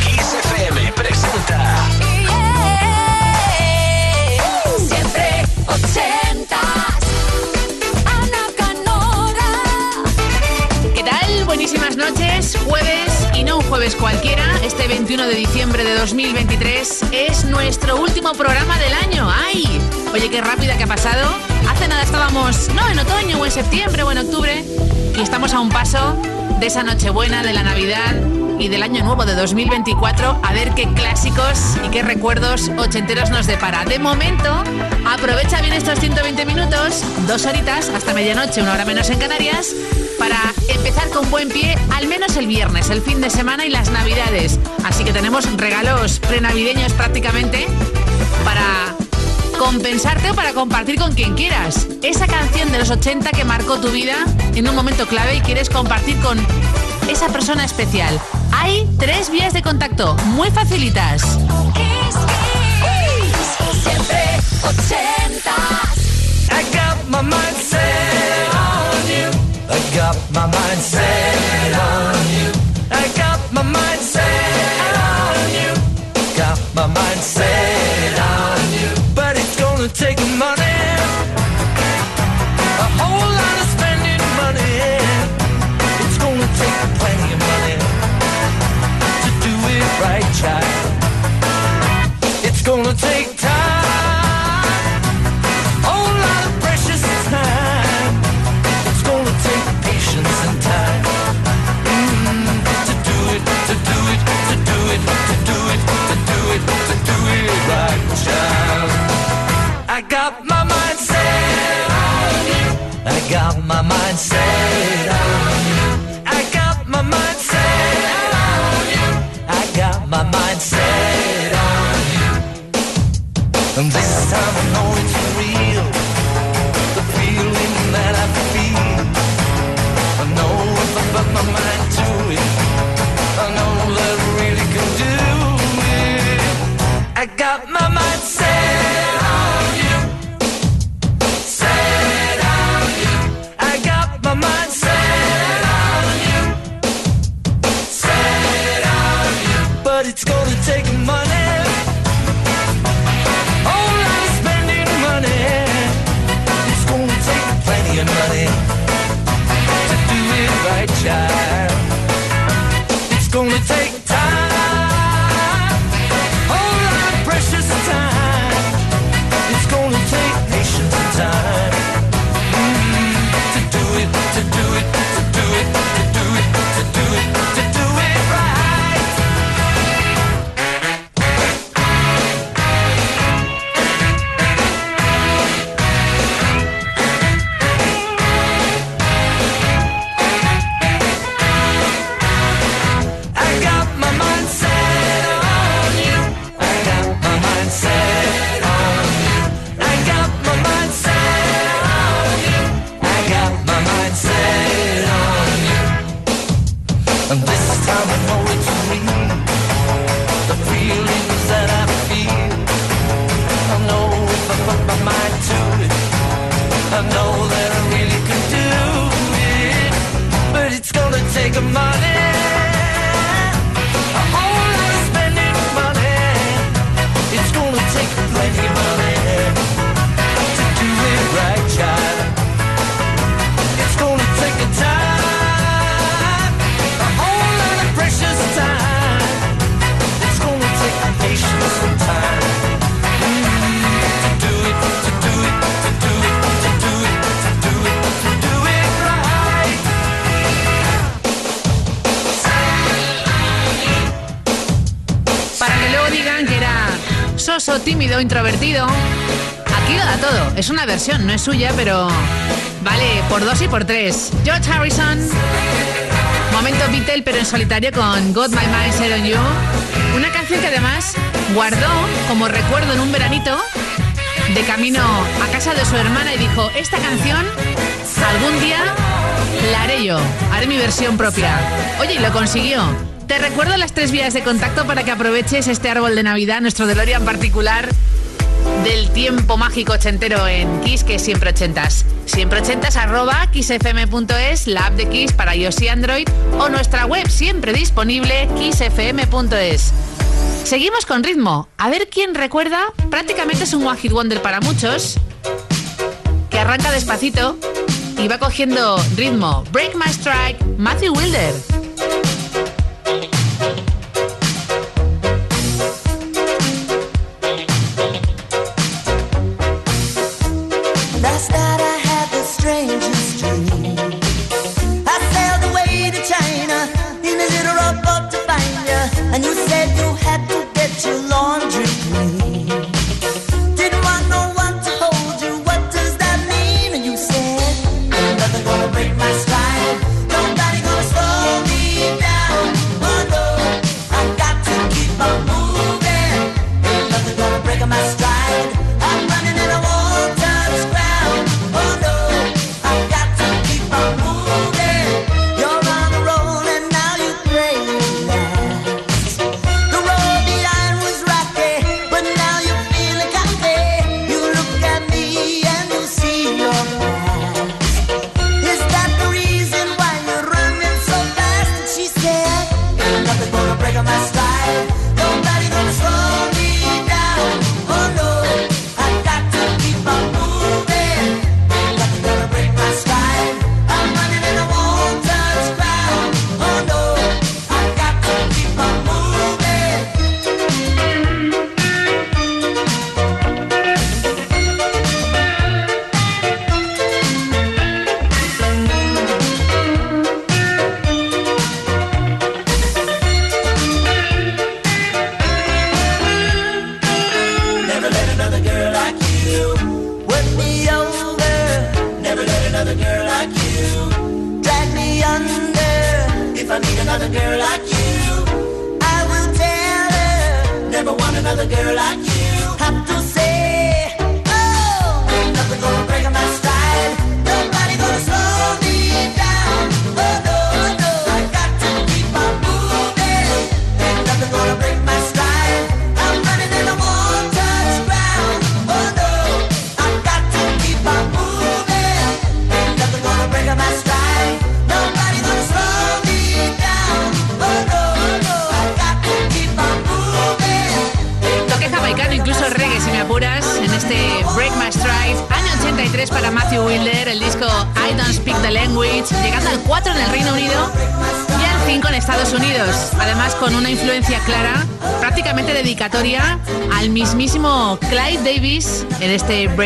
Kiss FM presenta. Jueves cualquiera. Este 21 de diciembre de 2023 es nuestro último programa del año. ¡Ay! Oye, qué rápida que ha pasado. Hace nada estábamos, no, en otoño o en septiembre o en octubre. Y estamos a un paso de esa Nochebuena, de la Navidad y del año nuevo de 2024. A ver qué clásicos y qué recuerdos ochenteros nos depara. De momento, aprovecha bien estos 120 minutos, dos horitas hasta medianoche, una hora menos en Canarias, para empezar con buen pie, al menos el viernes, el fin de semana y las navidades. Así que tenemos regalos prenavideños prácticamente para compensarte o para compartir con quien quieras. Esa canción de los 80 que marcó tu vida en un momento clave y quieres compartir con esa persona especial. Hay tres vías de contacto muy facilitas. Suya, pero vale por dos y por tres. George Harrison. Momento Beatle, pero en solitario con Got My Mind Set on You. Una canción que además guardó como recuerdo en un veranito de camino a casa de su hermana y dijo, esta canción algún día la haré yo, haré mi versión propia. Oye, y lo consiguió. Te recuerdo las tres vías de contacto para que aproveches este árbol de Navidad, nuestro DeLorean particular del tiempo mágico ochentero en Kiss, que es siempre ochentas. Siempre ochentas arroba kissfm.es, la app de Kiss para iOS y Android o nuestra web siempre disponible kissfm.es. Seguimos con ritmo. A ver quién recuerda. Prácticamente es un One Wonder para muchos. Que arranca despacito y va cogiendo ritmo. Break My Strike, Matthew Wilder.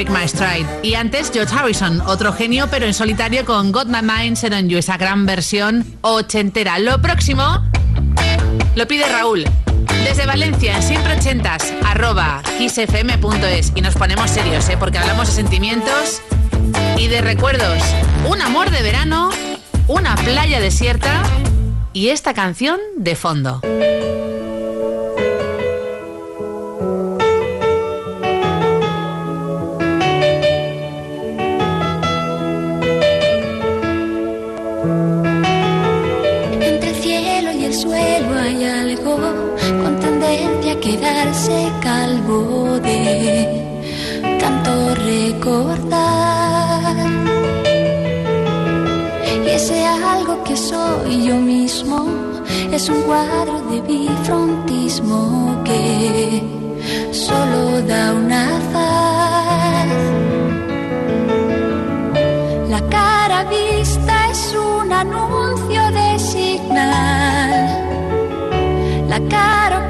Break My Stride. Y antes George Harrison, otro genio pero en solitario con Got My Mind Set on You, esa gran versión ochentera. Lo próximo lo pide Raúl. Desde Valencia, en siempre ochentas, arroba kissfm.es. Y nos ponemos serios, ¿eh? porque hablamos de sentimientos y de recuerdos. Un amor de verano, una playa desierta y esta canción de fondo. Quedarse calvo de tanto recordar. Y ese algo que soy yo mismo es un cuadro de bifrontismo que solo da una faz. La cara vista es un anuncio de signal. La cara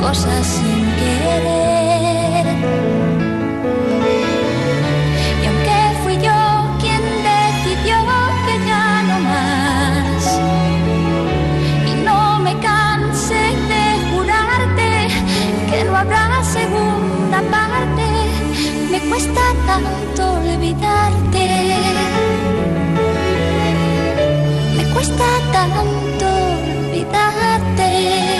cosas sin querer. Y aunque fui yo quien decidió que ya no más, y no me cansé de jurarte que no habrá segunda parte, me cuesta tanto olvidarte. Me cuesta tanto olvidarte.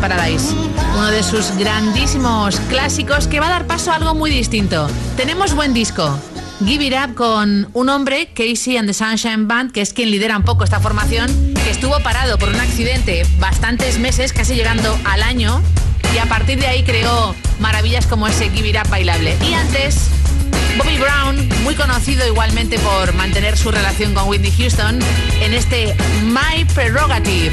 Paradise, uno de sus grandísimos clásicos que va a dar paso a algo muy distinto. Tenemos buen disco. Give It Up con un hombre, Casey and the Sunshine Band, que es quien lidera un poco esta formación, que estuvo parado por un accidente bastantes meses, casi llegando al año, y a partir de ahí creó maravillas como ese Give It Up bailable. Y antes, Bobby Brown, muy conocido igualmente por mantener su relación con Whitney Houston, en este My Prerogative.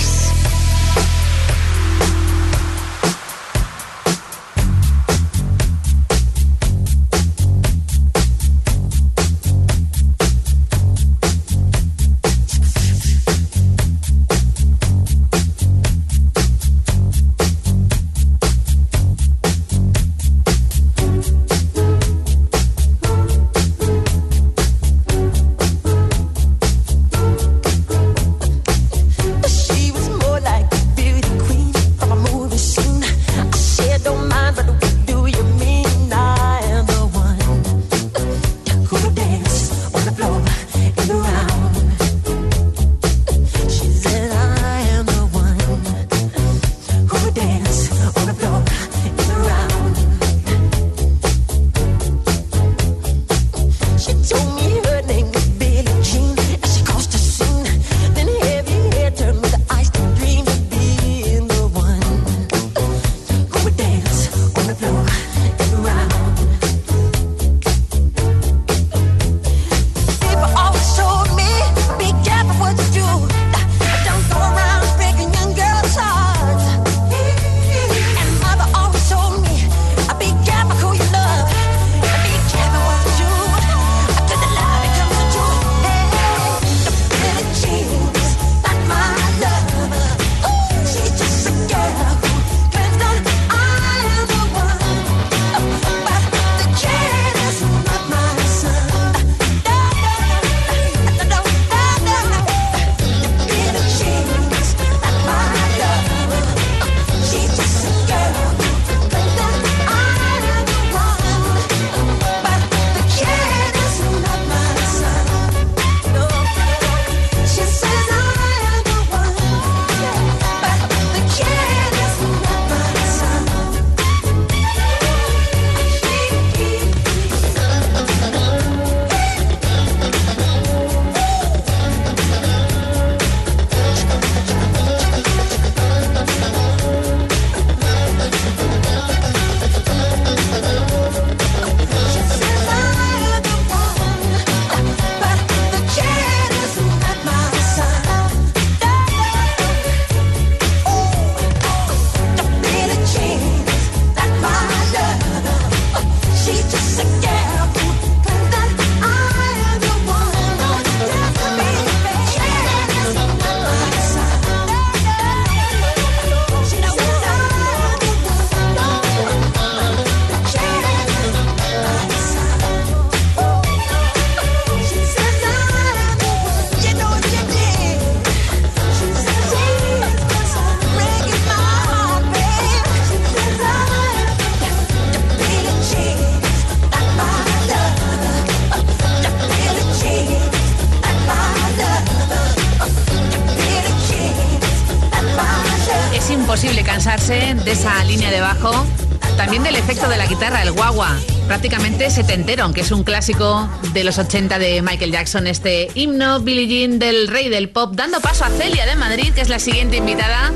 prácticamente setentero, aunque es un clásico de los 80 de Michael Jackson, este himno Billie Jean del rey del pop, dando paso a Celia de Madrid, que es la siguiente invitada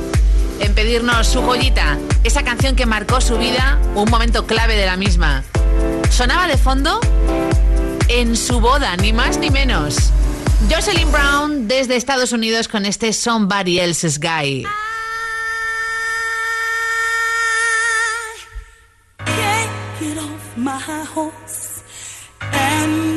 en pedirnos su joyita, esa canción que marcó su vida, un momento clave de la misma. Sonaba de fondo en su boda, ni más ni menos. Jocelyn Brown desde Estados Unidos con este Somebody Else's Guy. Get off my horse and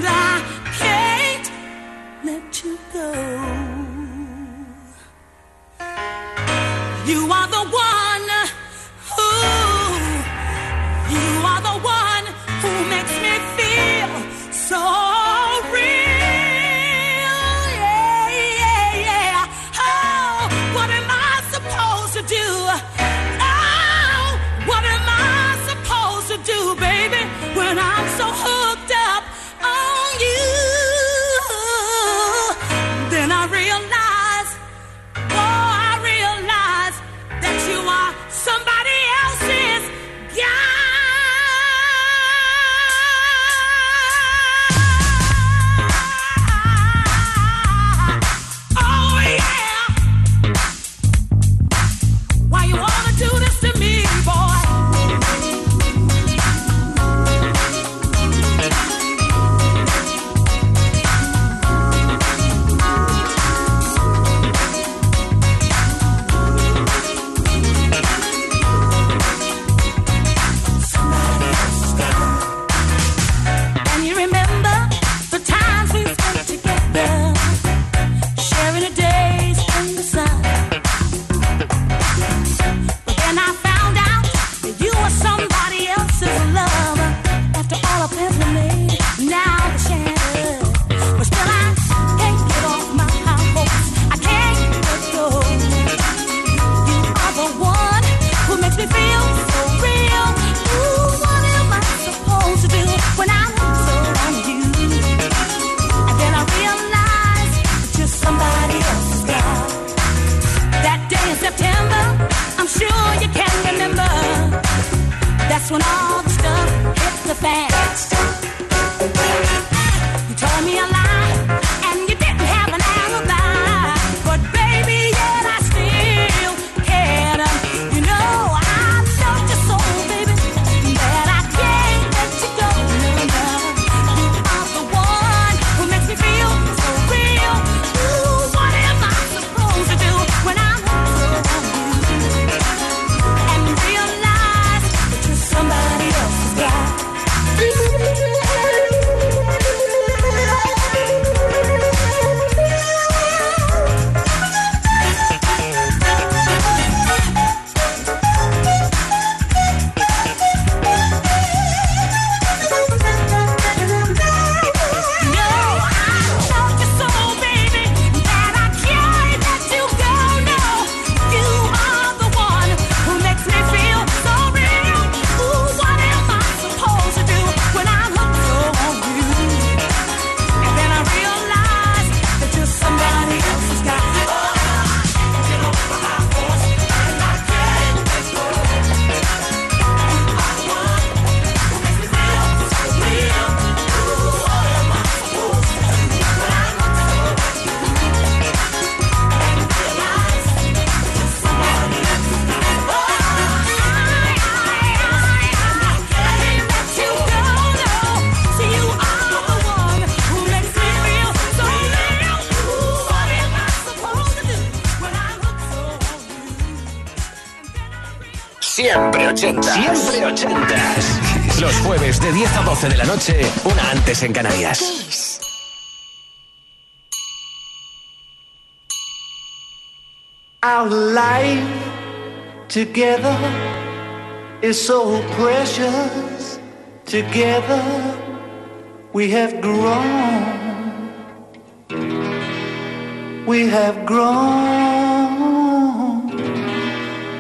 80. Siempre 80. Los jueves de 10 a 12 de la noche, una antes en Canarias. Our life together is so precious. Together we have grown. We have grown.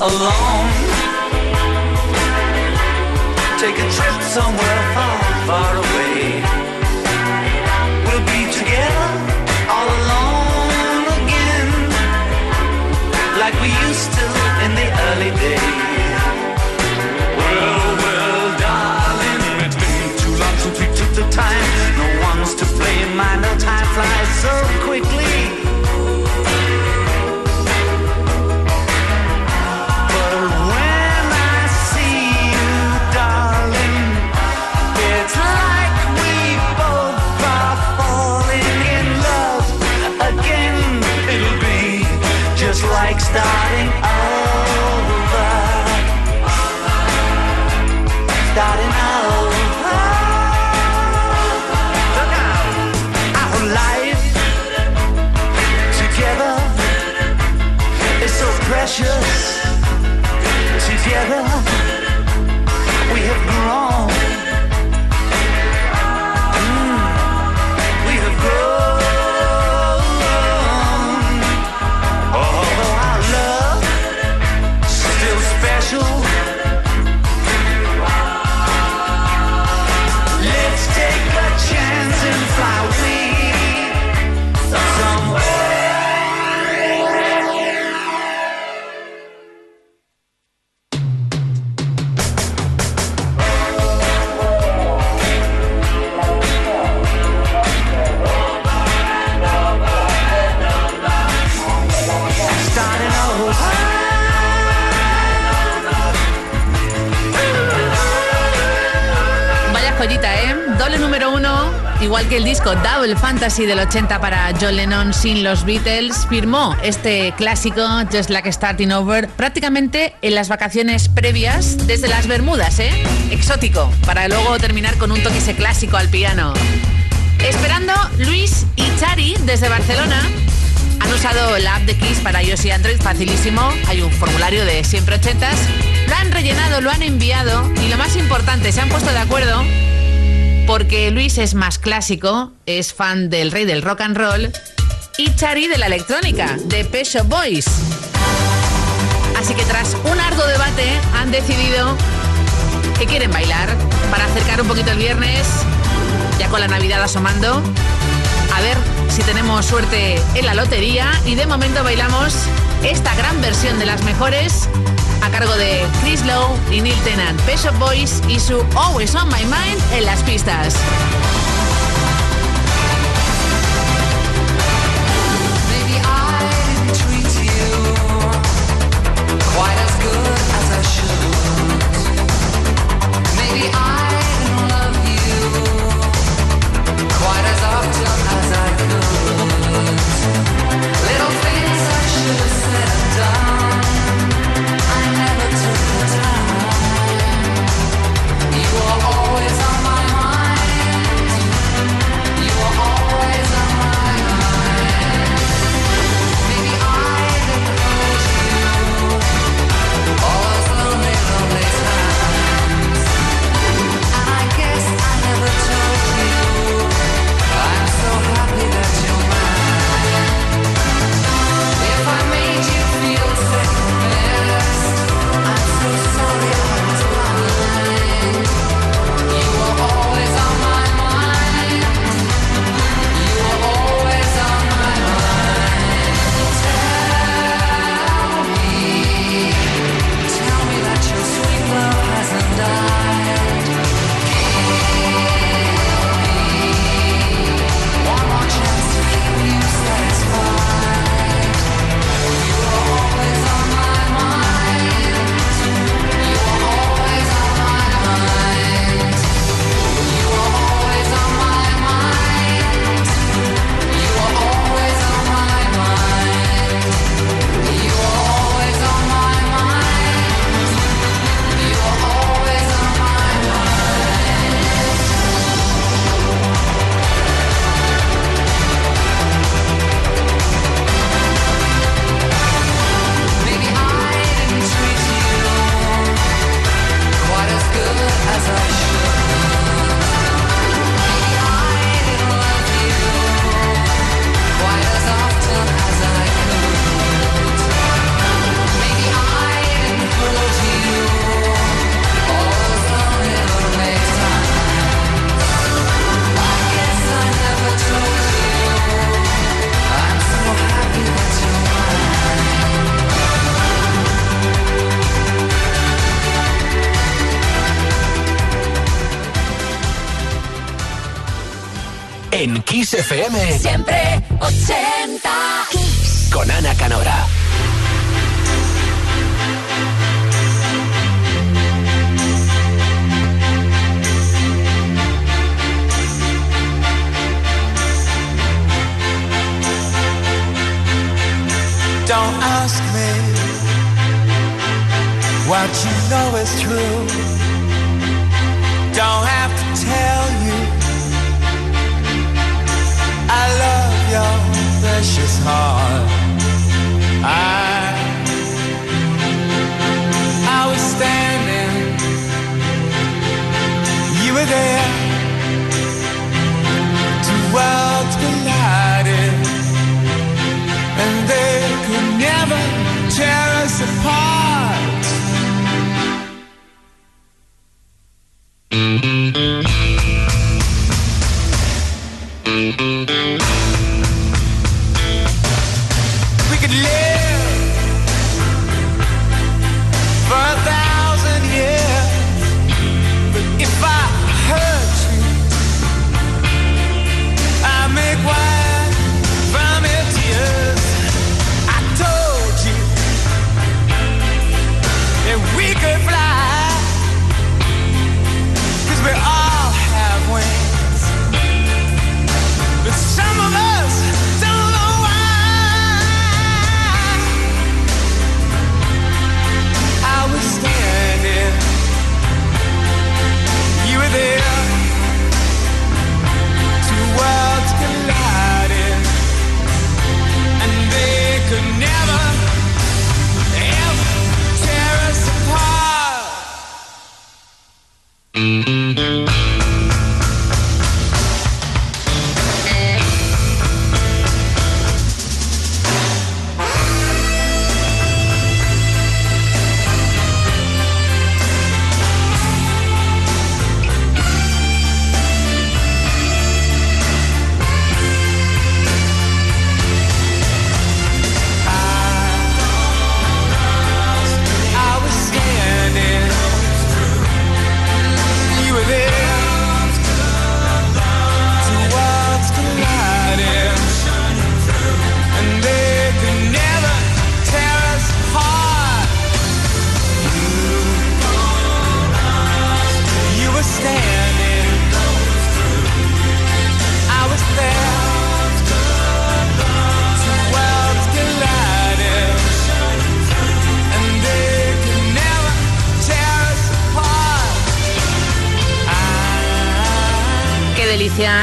alone? Take a trip somewhere far, far away. We'll be together all alone again, like we used to in the early days. Well, well, darling, it's been too long since we took the time. No one's to blame. My no time flies so quickly. Starting Fantasy del 80 para John Lennon sin los Beatles, firmó este clásico Just Like Starting Over prácticamente en las vacaciones previas desde las Bermudas, ¿eh? Exótico, para luego terminar con un toque ese clásico al piano. Esperando Luis y Chari desde Barcelona. Han usado la app de Kiss para iOS y Android facilísimo. Hay un formulario de siempre ochentas. Lo han rellenado, lo han enviado y lo más importante, se han puesto de acuerdo porque Luis es más clásico, es fan del rey del rock and roll y Chari de la electrónica, de Peso Boys. Así que tras un arduo debate han decidido que quieren bailar para acercar un poquito el viernes, ya con la Navidad asomando. A ver si tenemos suerte en la lotería y de momento bailamos esta gran versión de las mejores a cargo de Chris Lowe y Neil Tennant, Peso Boys y su Always on My Mind en las pistas.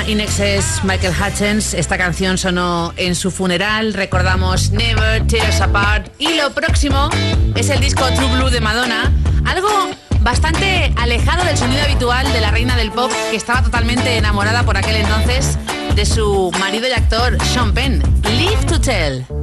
Delicia, Inexes Michael Hutchins. Esta canción sonó en su funeral. Recordamos Never Tear Us Apart. Y lo próximo es el disco True Blue de Madonna. Algo bastante alejado del sonido habitual de la reina del pop, que estaba totalmente enamorada por aquel entonces de su marido y actor Sean Penn. Live to Tell.